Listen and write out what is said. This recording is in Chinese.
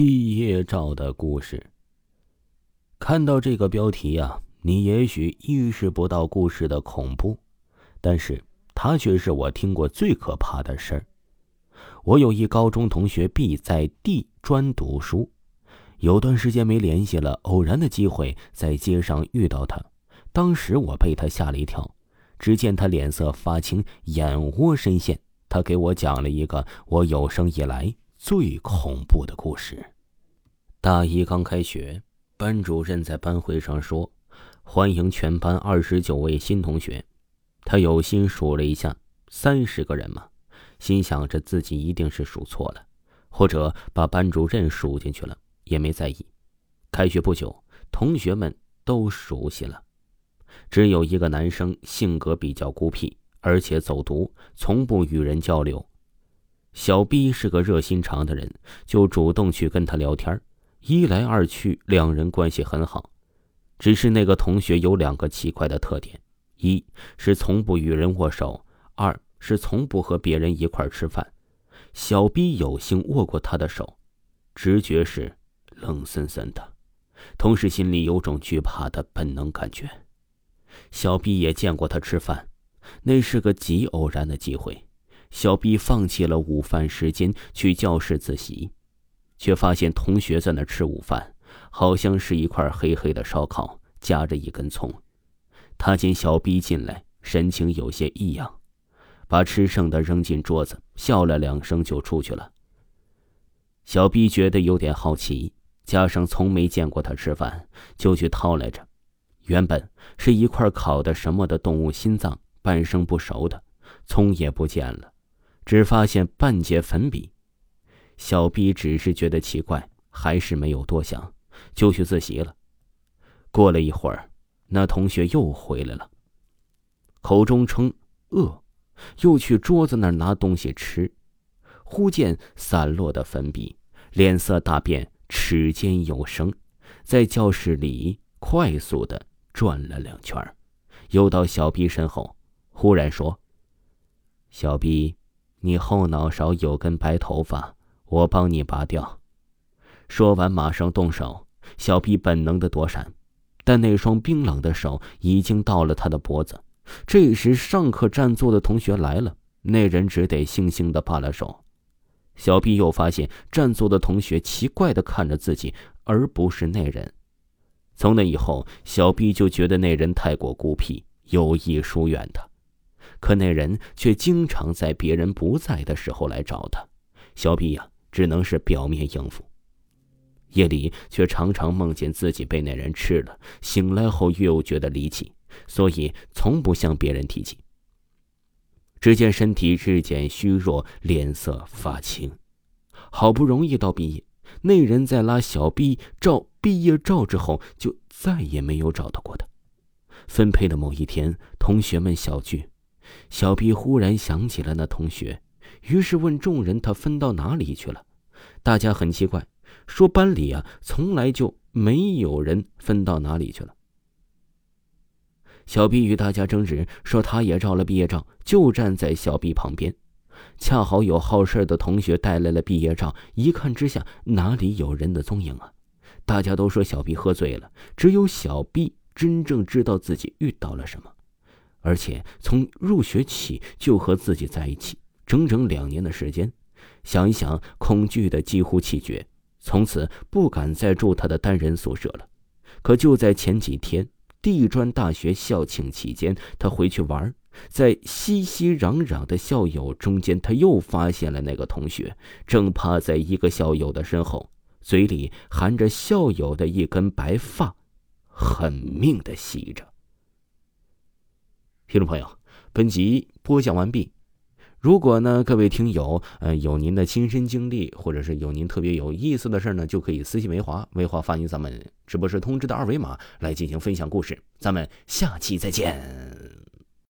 毕业照的故事。看到这个标题呀，你也许意识不到故事的恐怖，但是它却是我听过最可怕的事儿。我有一高中同学 B 在地专读书，有段时间没联系了，偶然的机会在街上遇到他，当时我被他吓了一跳。只见他脸色发青，眼窝深陷。他给我讲了一个我有生以来最恐怖的故事。大一刚开学，班主任在班会上说：“欢迎全班二十九位新同学。”他有心数了一下，三十个人嘛，心想着自己一定是数错了，或者把班主任数进去了，也没在意。开学不久，同学们都熟悉了，只有一个男生性格比较孤僻。而且走读，从不与人交流。小 B 是个热心肠的人，就主动去跟他聊天。一来二去，两人关系很好。只是那个同学有两个奇怪的特点：一是从不与人握手，二是从不和别人一块吃饭。小 B 有幸握过他的手，直觉是冷森森的，同时心里有种惧怕的本能感觉。小 B 也见过他吃饭。那是个极偶然的机会，小 B 放弃了午饭时间去教室自习，却发现同学在那吃午饭，好像是一块黑黑的烧烤夹着一根葱。他见小 B 进来，神情有些异样，把吃剩的扔进桌子，笑了两声就出去了。小 B 觉得有点好奇，加上从没见过他吃饭，就去掏来着。原本是一块烤的什么的动物心脏。半生不熟的葱也不见了，只发现半截粉笔。小 B 只是觉得奇怪，还是没有多想，就去自习了。过了一会儿，那同学又回来了，口中称饿，又去桌子那儿拿东西吃。忽见散落的粉笔，脸色大变，齿间有声，在教室里快速的转了两圈，又到小 B 身后。忽然说：“小 B，你后脑勺有根白头发，我帮你拔掉。”说完，马上动手。小 B 本能的躲闪，但那双冰冷的手已经到了他的脖子。这时，上课占座的同学来了，那人只得悻悻的罢了手。小 B 又发现占座的同学奇怪的看着自己，而不是那人。从那以后，小 B 就觉得那人太过孤僻，有意疏远他。可那人却经常在别人不在的时候来找他，小毕呀，只能是表面应付。夜里却常常梦见自己被那人吃了，醒来后又觉得离奇，所以从不向别人提起。只见身体日渐虚弱，脸色发青。好不容易到毕业，那人在拉小 B 照毕业照之后，就再也没有找到过他。分配的某一天，同学们小聚。小 B 忽然想起了那同学，于是问众人：“他分到哪里去了？”大家很奇怪，说：“班里啊，从来就没有人分到哪里去了。”小 B 与大家争执，说他也照了毕业照，就站在小 B 旁边。恰好有好事的同学带来了毕业照，一看之下，哪里有人的踪影啊？大家都说小 B 喝醉了，只有小 B 真正知道自己遇到了什么。而且从入学起就和自己在一起，整整两年的时间，想一想，恐惧的几乎气绝，从此不敢再住他的单人宿舍了。可就在前几天，地专大学校庆期间，他回去玩，在熙熙攘攘的校友中间，他又发现了那个同学，正趴在一个校友的身后，嘴里含着校友的一根白发，狠命的吸着。听众朋友，本集播讲完毕。如果呢，各位听友，呃，有您的亲身经历，或者是有您特别有意思的事呢，就可以私信维华，维华发您咱们直播室通知的二维码来进行分享故事。咱们下期再见。